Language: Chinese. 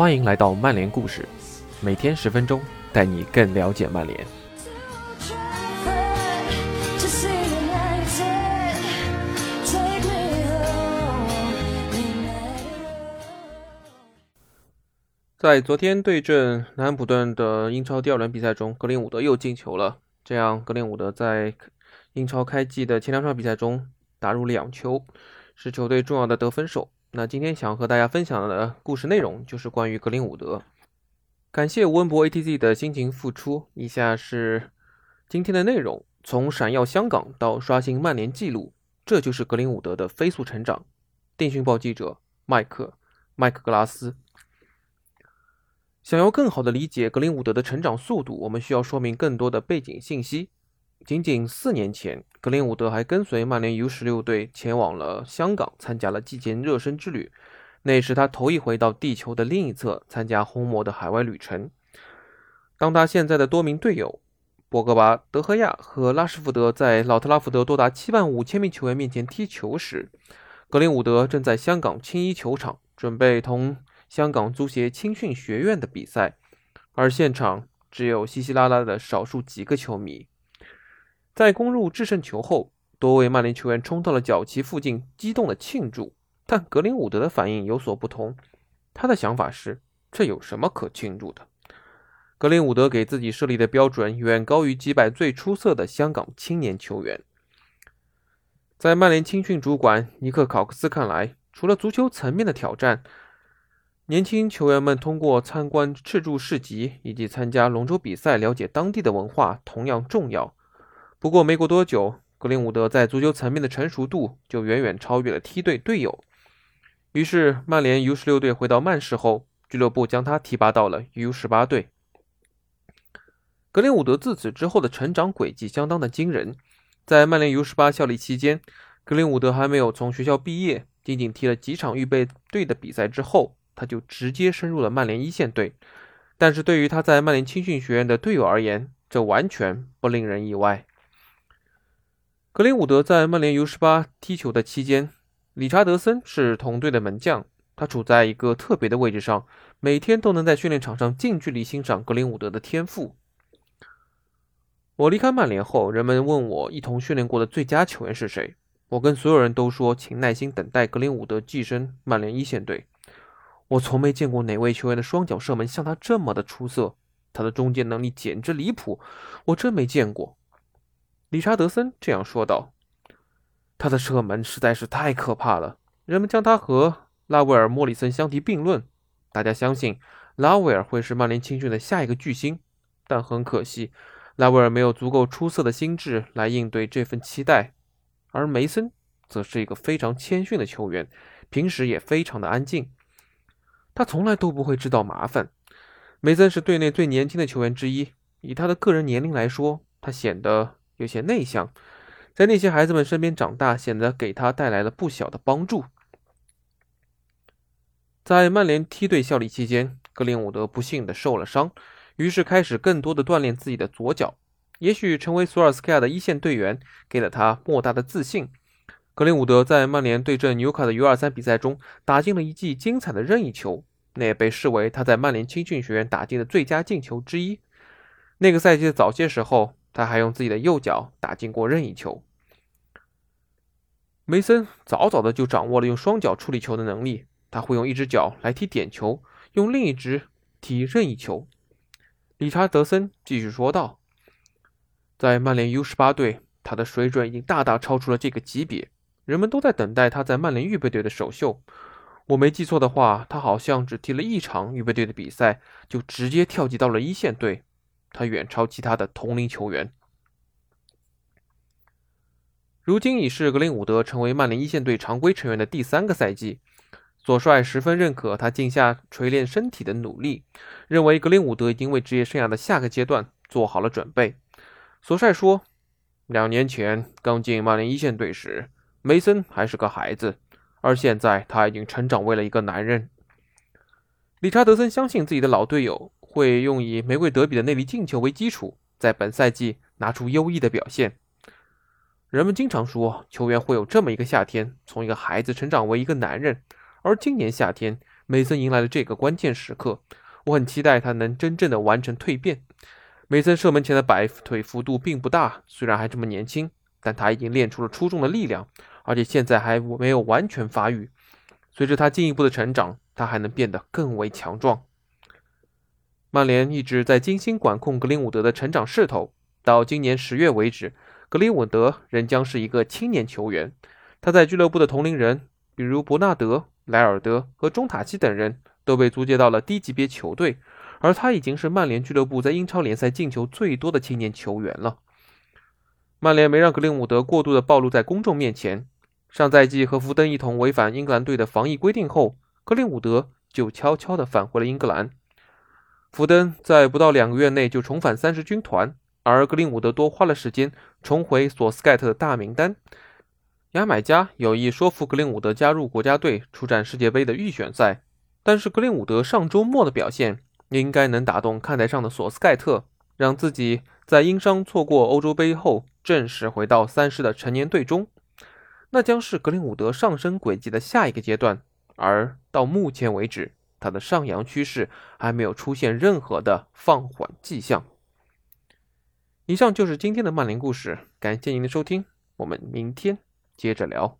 欢迎来到曼联故事，每天十分钟，带你更了解曼联。在昨天对阵南安普顿的英超第二轮比赛中，格林伍德又进球了，这样格林伍德在英超开季的前两场比赛中打入两球，是球队重要的得分手。那今天想和大家分享的故事内容就是关于格林伍德。感谢吴文博 ATZ 的辛勤付出。以下是今天的内容：从闪耀香港到刷新曼联纪录，这就是格林伍德的飞速成长。电讯报记者麦克麦克格拉斯。想要更好的理解格林伍德的成长速度，我们需要说明更多的背景信息。仅仅四年前，格林伍德还跟随曼联 U16 队前往了香港，参加了季前热身之旅。那是他头一回到地球的另一侧参加红魔的海外旅程。当他现在的多名队友博格巴、德赫亚和拉什福德在老特拉福德多达七万五千名球员面前踢球时，格林伍德正在香港青衣球场准备同香港足协青训学院的比赛，而现场只有稀稀拉拉的少数几个球迷。在攻入制胜球后，多位曼联球员冲到了角旗附近，激动地庆祝。但格林伍德的反应有所不同。他的想法是：这有什么可庆祝的？格林伍德给自己设立的标准远高于击败最出色的香港青年球员。在曼联青训主管尼克考克斯看来，除了足球层面的挑战，年轻球员们通过参观赤柱市集以及参加龙舟比赛，了解当地的文化同样重要。不过，没过多久，格林伍德在足球层面的成熟度就远远超越了梯队队友。于是，曼联 U16 队回到曼市后，俱乐部将他提拔到了 U18 队。格林伍德自此之后的成长轨迹相当的惊人。在曼联 U18 效力期间，格林伍德还没有从学校毕业，仅仅踢了几场预备队的比赛之后，他就直接升入了曼联一线队。但是对于他在曼联青训学院的队友而言，这完全不令人意外。格林伍德在曼联 U18 踢球的期间，理查德森是同队的门将，他处在一个特别的位置上，每天都能在训练场上近距离欣赏格林伍德的天赋。我离开曼联后，人们问我一同训练过的最佳球员是谁，我跟所有人都说，请耐心等待格林伍德跻身曼联一线队。我从没见过哪位球员的双脚射门像他这么的出色，他的终结能力简直离谱，我真没见过。理查德森这样说道：“他的射门实在是太可怕了，人们将他和拉威尔·莫里森相提并论。大家相信拉威尔会是曼联青训的下一个巨星，但很可惜，拉威尔没有足够出色的心智来应对这份期待。而梅森则是一个非常谦逊的球员，平时也非常的安静，他从来都不会制造麻烦。梅森是队内最年轻的球员之一，以他的个人年龄来说，他显得……”有些内向，在那些孩子们身边长大，显得给他带来了不小的帮助。在曼联梯队效力期间，格林伍德不幸的受了伤，于是开始更多的锻炼自己的左脚。也许成为索尔斯克亚的一线队员，给了他莫大的自信。格林伍德在曼联对阵纽卡的 U23 比赛中，打进了一记精彩的任意球，那也被视为他在曼联青训学院打进的最佳进球之一。那个赛季的早些时候。他还用自己的右脚打进过任意球。梅森早早的就掌握了用双脚处理球的能力，他会用一只脚来踢点球，用另一只踢任意球。理查德森继续说道：“在曼联 U18 队，他的水准已经大大超出了这个级别，人们都在等待他在曼联预备队的首秀。我没记错的话，他好像只踢了一场预备队的比赛，就直接跳级到了一线队。”他远超其他的同龄球员。如今已是格林伍德成为曼联一线队常规成员的第三个赛季，索帅十分认可他静下锤炼身体的努力，认为格林伍德已经为职业生涯的下个阶段做好了准备。索帅说：“两年前刚进曼联一线队时，梅森还是个孩子，而现在他已经成长为了一个男人。”理查德森相信自己的老队友。会用以玫瑰德比的那粒进球为基础，在本赛季拿出优异的表现。人们经常说，球员会有这么一个夏天，从一个孩子成长为一个男人。而今年夏天，梅森迎来了这个关键时刻，我很期待他能真正的完成蜕变。梅森射门前的摆腿幅度并不大，虽然还这么年轻，但他已经练出了出众的力量，而且现在还没有完全发育。随着他进一步的成长，他还能变得更为强壮。曼联一直在精心管控格林伍德的成长势头，到今年十月为止，格林伍德仍将是一个青年球员。他在俱乐部的同龄人，比如伯纳德。莱尔德和中塔基等人都被租借到了低级别球队，而他已经是曼联俱乐部在英超联赛进球最多的青年球员了。曼联没让格林伍德过度的暴露在公众面前。上赛季和福登一同违反英格兰队的防疫规定后，格林伍德就悄悄地返回了英格兰。福登在不到两个月内就重返三十军团，而格林伍德多花了时间重回索斯盖特的大名单。牙买加有意说服格林伍德加入国家队出战世界杯的预选赛，但是格林伍德上周末的表现应该能打动看台上的索斯盖特，让自己在因伤错过欧洲杯后正式回到三狮的成年队中。那将是格林伍德上升轨迹的下一个阶段，而到目前为止，它的上扬趋势还没有出现任何的放缓迹象。以上就是今天的曼联故事，感谢您的收听，我们明天。接着聊。